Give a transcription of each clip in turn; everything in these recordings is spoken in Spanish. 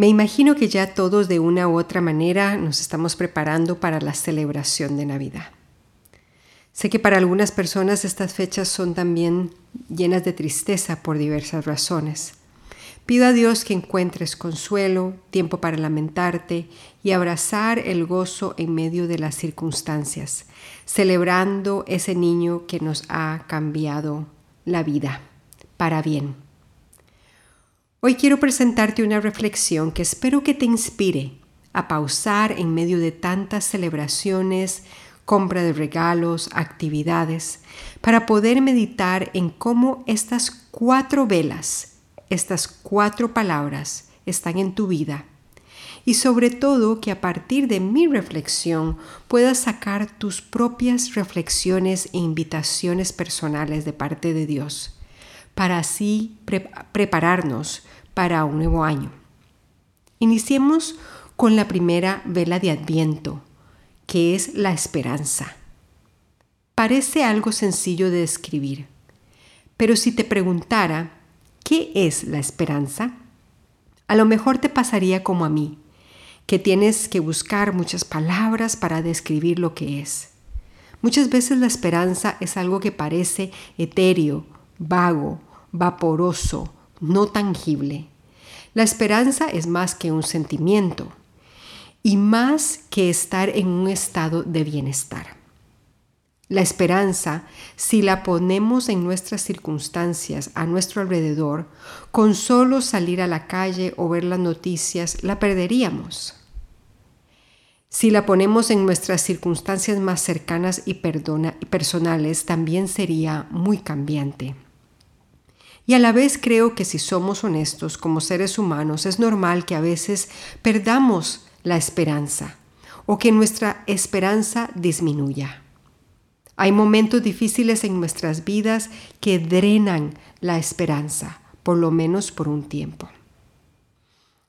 me imagino que ya todos de una u otra manera nos estamos preparando para la celebración de Navidad. Sé que para algunas personas estas fechas son también llenas de tristeza por diversas razones. Pido a Dios que encuentres consuelo, tiempo para lamentarte y abrazar el gozo en medio de las circunstancias, celebrando ese niño que nos ha cambiado la vida para bien. Hoy quiero presentarte una reflexión que espero que te inspire a pausar en medio de tantas celebraciones, compra de regalos, actividades, para poder meditar en cómo estas cuatro velas, estas cuatro palabras están en tu vida. Y sobre todo que a partir de mi reflexión puedas sacar tus propias reflexiones e invitaciones personales de parte de Dios para así prepararnos para un nuevo año. Iniciemos con la primera vela de Adviento, que es la esperanza. Parece algo sencillo de describir, pero si te preguntara, ¿qué es la esperanza? A lo mejor te pasaría como a mí, que tienes que buscar muchas palabras para describir lo que es. Muchas veces la esperanza es algo que parece etéreo, vago, vaporoso, no tangible. La esperanza es más que un sentimiento y más que estar en un estado de bienestar. La esperanza, si la ponemos en nuestras circunstancias a nuestro alrededor, con solo salir a la calle o ver las noticias, la perderíamos. Si la ponemos en nuestras circunstancias más cercanas y personales, también sería muy cambiante. Y a la vez creo que si somos honestos como seres humanos, es normal que a veces perdamos la esperanza o que nuestra esperanza disminuya. Hay momentos difíciles en nuestras vidas que drenan la esperanza, por lo menos por un tiempo.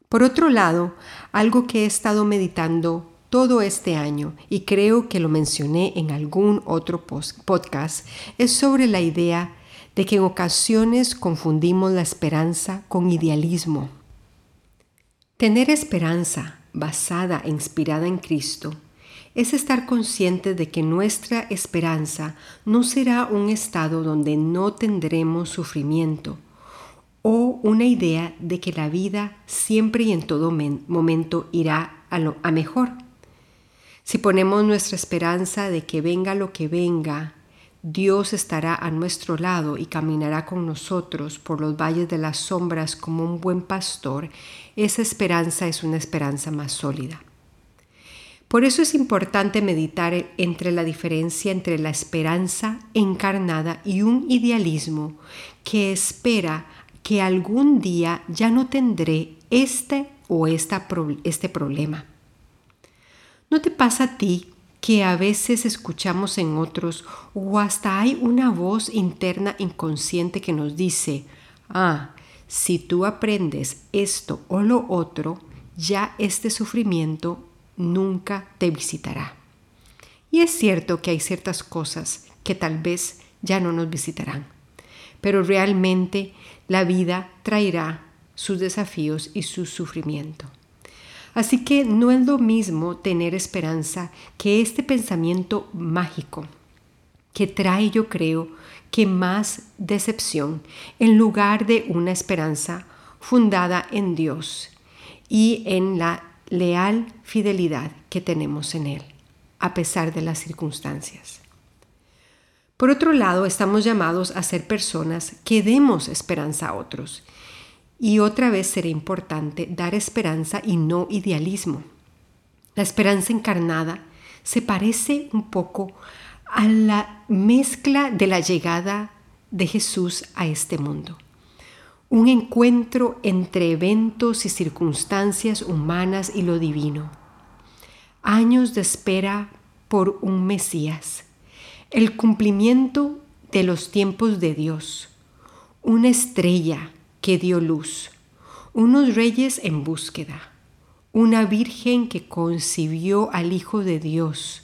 Por otro lado, algo que he estado meditando todo este año, y creo que lo mencioné en algún otro podcast, es sobre la idea de que en ocasiones confundimos la esperanza con idealismo. Tener esperanza basada e inspirada en Cristo es estar consciente de que nuestra esperanza no será un estado donde no tendremos sufrimiento o una idea de que la vida siempre y en todo momento irá a, lo, a mejor. Si ponemos nuestra esperanza de que venga lo que venga, Dios estará a nuestro lado y caminará con nosotros por los valles de las sombras como un buen pastor, esa esperanza es una esperanza más sólida. Por eso es importante meditar entre la diferencia entre la esperanza encarnada y un idealismo que espera que algún día ya no tendré este o esta, este problema. ¿No te pasa a ti que a veces escuchamos en otros o hasta hay una voz interna inconsciente que nos dice, ah, si tú aprendes esto o lo otro, ya este sufrimiento nunca te visitará. Y es cierto que hay ciertas cosas que tal vez ya no nos visitarán, pero realmente la vida traerá sus desafíos y su sufrimiento. Así que no es lo mismo tener esperanza que este pensamiento mágico que trae, yo creo, que más decepción en lugar de una esperanza fundada en Dios y en la leal fidelidad que tenemos en Él, a pesar de las circunstancias. Por otro lado, estamos llamados a ser personas que demos esperanza a otros y otra vez será importante dar esperanza y no idealismo. La esperanza encarnada se parece un poco a la mezcla de la llegada de Jesús a este mundo. Un encuentro entre eventos y circunstancias humanas y lo divino. Años de espera por un Mesías, el cumplimiento de los tiempos de Dios, una estrella que dio luz, unos reyes en búsqueda, una virgen que concibió al Hijo de Dios,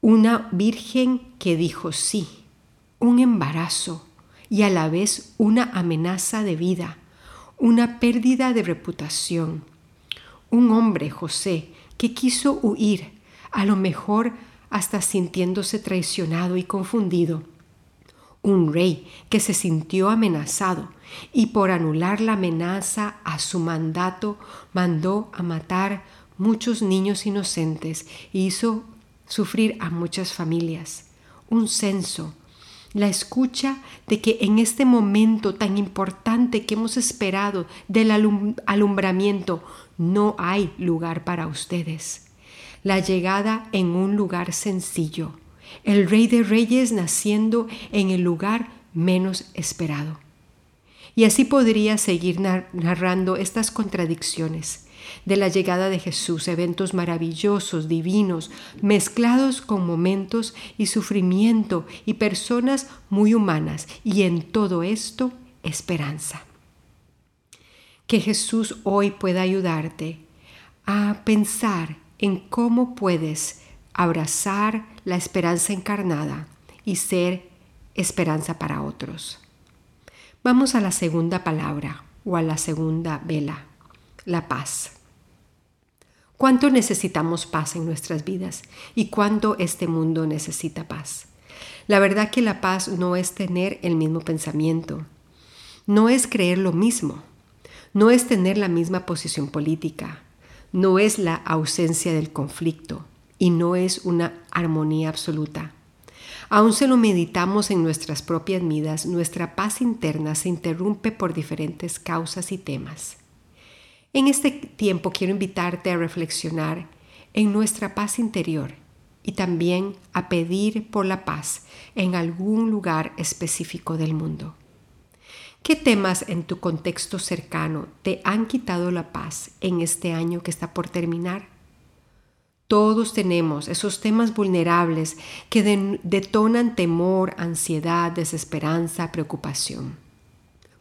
una virgen que dijo sí, un embarazo y a la vez una amenaza de vida, una pérdida de reputación. Un hombre, José, que quiso huir, a lo mejor hasta sintiéndose traicionado y confundido. Un rey que se sintió amenazado y por anular la amenaza a su mandato mandó a matar muchos niños inocentes e hizo sufrir a muchas familias. Un censo, la escucha de que en este momento tan importante que hemos esperado del alumbramiento no hay lugar para ustedes. La llegada en un lugar sencillo, el Rey de Reyes naciendo en el lugar menos esperado. Y así podría seguir narrando estas contradicciones de la llegada de Jesús, eventos maravillosos, divinos, mezclados con momentos y sufrimiento y personas muy humanas, y en todo esto esperanza. Que Jesús hoy pueda ayudarte a pensar en cómo puedes abrazar la esperanza encarnada y ser esperanza para otros. Vamos a la segunda palabra o a la segunda vela, la paz. ¿Cuánto necesitamos paz en nuestras vidas y cuánto este mundo necesita paz? La verdad que la paz no es tener el mismo pensamiento, no es creer lo mismo, no es tener la misma posición política, no es la ausencia del conflicto y no es una armonía absoluta. Aun se lo meditamos en nuestras propias vidas, nuestra paz interna se interrumpe por diferentes causas y temas. En este tiempo quiero invitarte a reflexionar en nuestra paz interior y también a pedir por la paz en algún lugar específico del mundo. ¿Qué temas en tu contexto cercano te han quitado la paz en este año que está por terminar? Todos tenemos esos temas vulnerables que detonan temor, ansiedad, desesperanza, preocupación.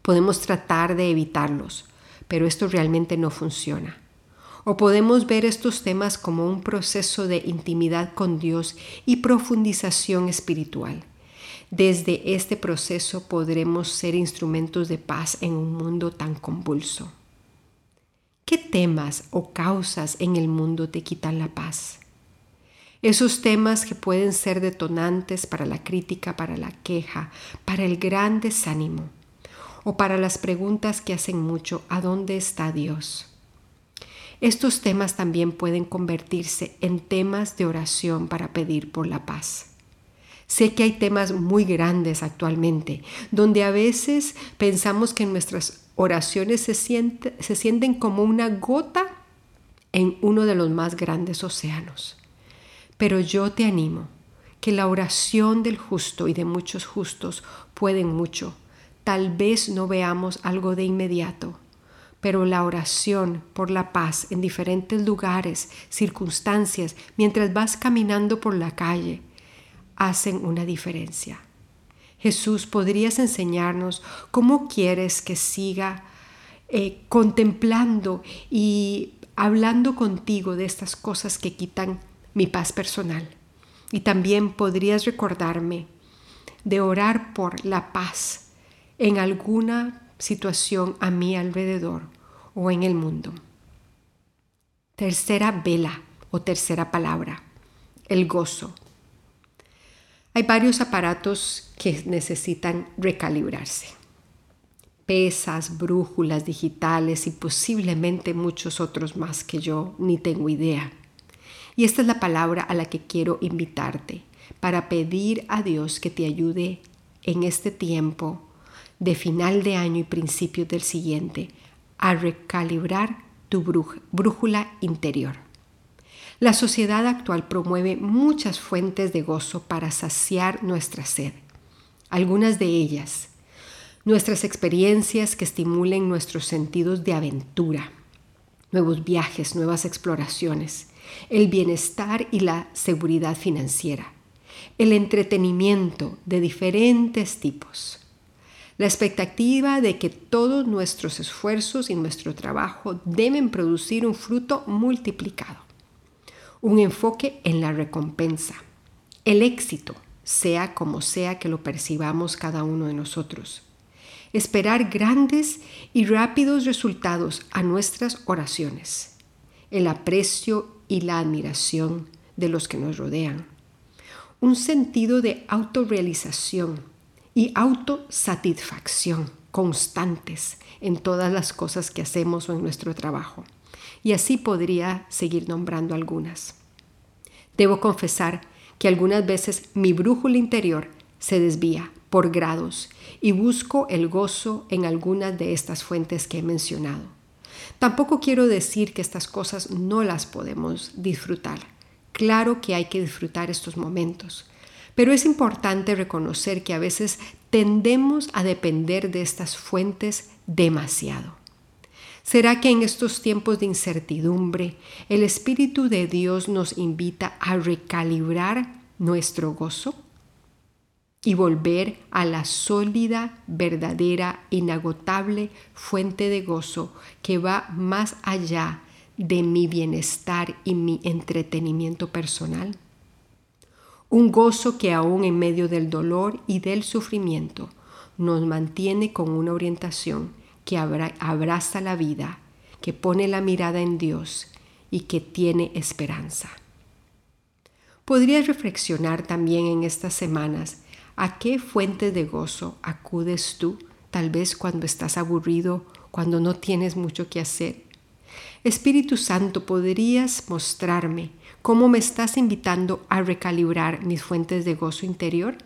Podemos tratar de evitarlos, pero esto realmente no funciona. O podemos ver estos temas como un proceso de intimidad con Dios y profundización espiritual. Desde este proceso podremos ser instrumentos de paz en un mundo tan convulso. ¿Qué temas o causas en el mundo te quitan la paz? Esos temas que pueden ser detonantes para la crítica, para la queja, para el gran desánimo o para las preguntas que hacen mucho, ¿a dónde está Dios? Estos temas también pueden convertirse en temas de oración para pedir por la paz. Sé que hay temas muy grandes actualmente, donde a veces pensamos que nuestras oraciones se, se sienten como una gota en uno de los más grandes océanos. Pero yo te animo que la oración del justo y de muchos justos pueden mucho Tal vez no veamos algo de inmediato, pero la oración por la paz en diferentes lugares, circunstancias, mientras vas caminando por la calle, hacen una diferencia. Jesús, ¿podrías enseñarnos cómo quieres que siga eh, contemplando y hablando contigo de estas cosas que quitan mi paz personal? Y también podrías recordarme de orar por la paz en alguna situación a mi alrededor o en el mundo. Tercera vela o tercera palabra, el gozo. Hay varios aparatos que necesitan recalibrarse. Pesas, brújulas digitales y posiblemente muchos otros más que yo ni tengo idea. Y esta es la palabra a la que quiero invitarte para pedir a Dios que te ayude en este tiempo de final de año y principios del siguiente a recalibrar tu brújula interior. La sociedad actual promueve muchas fuentes de gozo para saciar nuestra sed. Algunas de ellas, nuestras experiencias que estimulen nuestros sentidos de aventura, nuevos viajes, nuevas exploraciones, el bienestar y la seguridad financiera, el entretenimiento de diferentes tipos, la expectativa de que todos nuestros esfuerzos y nuestro trabajo deben producir un fruto multiplicado, un enfoque en la recompensa, el éxito, sea como sea que lo percibamos cada uno de nosotros. Esperar grandes y rápidos resultados a nuestras oraciones, el aprecio y la admiración de los que nos rodean, un sentido de autorrealización y autosatisfacción constantes en todas las cosas que hacemos o en nuestro trabajo. Y así podría seguir nombrando algunas. Debo confesar que algunas veces mi brújula interior se desvía por grados y busco el gozo en algunas de estas fuentes que he mencionado. Tampoco quiero decir que estas cosas no las podemos disfrutar. Claro que hay que disfrutar estos momentos, pero es importante reconocer que a veces tendemos a depender de estas fuentes demasiado. ¿Será que en estos tiempos de incertidumbre el Espíritu de Dios nos invita a recalibrar nuestro gozo y volver a la sólida, verdadera, inagotable fuente de gozo que va más allá de mi bienestar y mi entretenimiento personal? Un gozo que aún en medio del dolor y del sufrimiento nos mantiene con una orientación que abraza la vida, que pone la mirada en Dios y que tiene esperanza. Podrías reflexionar también en estas semanas a qué fuente de gozo acudes tú, tal vez cuando estás aburrido, cuando no tienes mucho que hacer. Espíritu Santo, ¿podrías mostrarme cómo me estás invitando a recalibrar mis fuentes de gozo interior?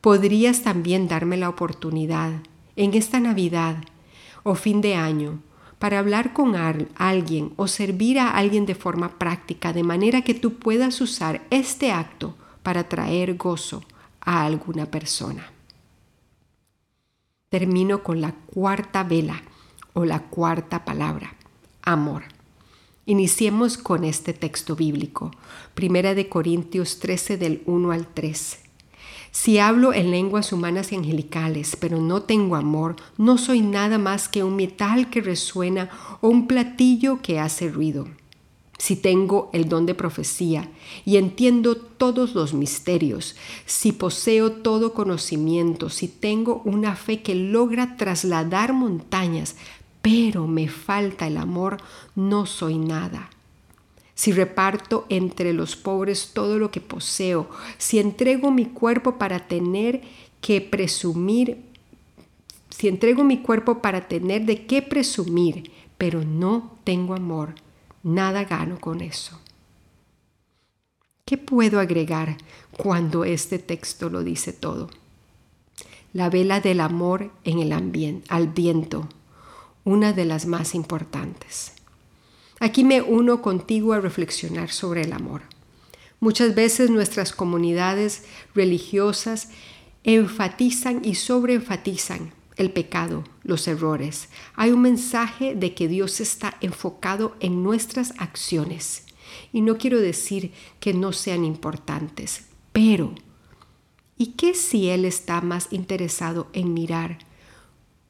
¿Podrías también darme la oportunidad en esta Navidad o fin de año para hablar con alguien o servir a alguien de forma práctica, de manera que tú puedas usar este acto para traer gozo a alguna persona. Termino con la cuarta vela o la cuarta palabra, amor. Iniciemos con este texto bíblico, Primera de Corintios 13 del 1 al 3. Si hablo en lenguas humanas y angelicales, pero no tengo amor, no soy nada más que un metal que resuena o un platillo que hace ruido. Si tengo el don de profecía y entiendo todos los misterios, si poseo todo conocimiento, si tengo una fe que logra trasladar montañas, pero me falta el amor, no soy nada si reparto entre los pobres todo lo que poseo, si entrego mi cuerpo para tener que presumir, si entrego mi cuerpo para tener de qué presumir, pero no tengo amor, nada gano con eso. ¿Qué puedo agregar cuando este texto lo dice todo? La vela del amor en el ambiente, al viento, una de las más importantes. Aquí me uno contigo a reflexionar sobre el amor. Muchas veces nuestras comunidades religiosas enfatizan y sobreenfatizan el pecado, los errores. Hay un mensaje de que Dios está enfocado en nuestras acciones. Y no quiero decir que no sean importantes, pero ¿y qué si Él está más interesado en mirar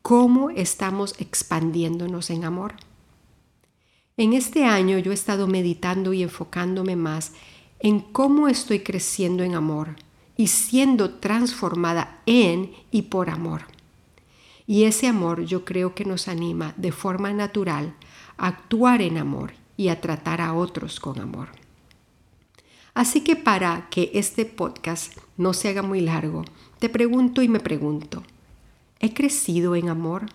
cómo estamos expandiéndonos en amor? En este año yo he estado meditando y enfocándome más en cómo estoy creciendo en amor y siendo transformada en y por amor. Y ese amor yo creo que nos anima de forma natural a actuar en amor y a tratar a otros con amor. Así que para que este podcast no se haga muy largo, te pregunto y me pregunto, ¿he crecido en amor?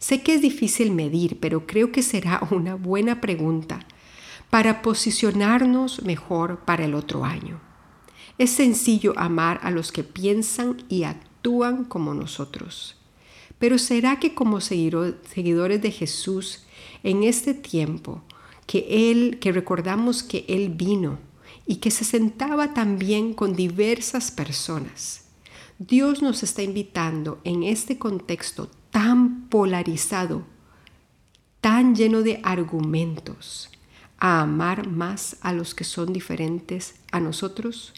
Sé que es difícil medir, pero creo que será una buena pregunta para posicionarnos mejor para el otro año. Es sencillo amar a los que piensan y actúan como nosotros. Pero ¿será que como seguidores de Jesús en este tiempo que que recordamos que él vino y que se sentaba también con diversas personas? Dios nos está invitando en este contexto tan polarizado, tan lleno de argumentos, a amar más a los que son diferentes a nosotros?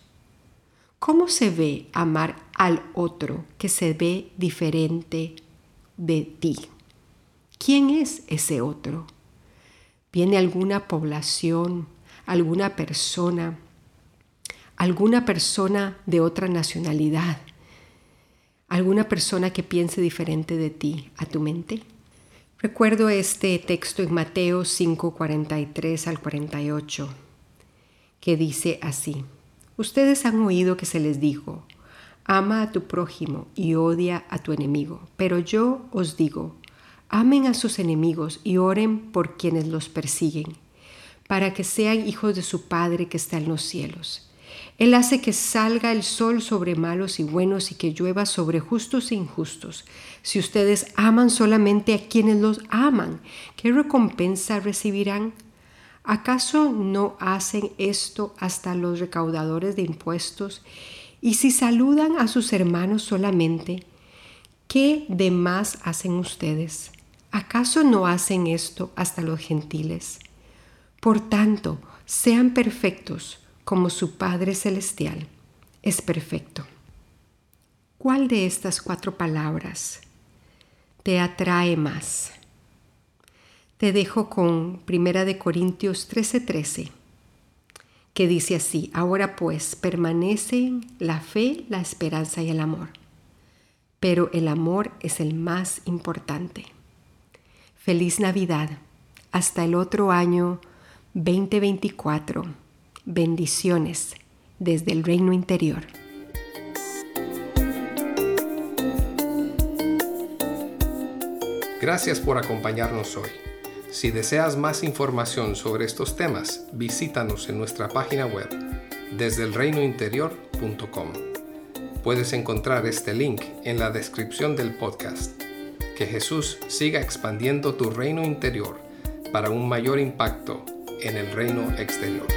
¿Cómo se ve amar al otro que se ve diferente de ti? ¿Quién es ese otro? ¿Viene alguna población, alguna persona, alguna persona de otra nacionalidad, alguna persona que piense diferente de ti a tu mente? Recuerdo este texto en Mateo 5, 43 al 48, que dice así, Ustedes han oído que se les dijo, ama a tu prójimo y odia a tu enemigo, pero yo os digo, amen a sus enemigos y oren por quienes los persiguen, para que sean hijos de su Padre que está en los cielos. Él hace que salga el sol sobre malos y buenos y que llueva sobre justos e injustos. Si ustedes aman solamente a quienes los aman, ¿qué recompensa recibirán? ¿Acaso no hacen esto hasta los recaudadores de impuestos? Y si saludan a sus hermanos solamente, ¿qué de más hacen ustedes? ¿Acaso no hacen esto hasta los gentiles? Por tanto, sean perfectos como su Padre Celestial es perfecto. ¿Cuál de estas cuatro palabras te atrae más? Te dejo con Primera de Corintios 13:13, que dice así, ahora pues permanecen la fe, la esperanza y el amor, pero el amor es el más importante. Feliz Navidad, hasta el otro año 2024 Bendiciones desde el reino interior. Gracias por acompañarnos hoy. Si deseas más información sobre estos temas, visítanos en nuestra página web desde elreinointerior.com. Puedes encontrar este link en la descripción del podcast. Que Jesús siga expandiendo tu reino interior para un mayor impacto en el reino exterior.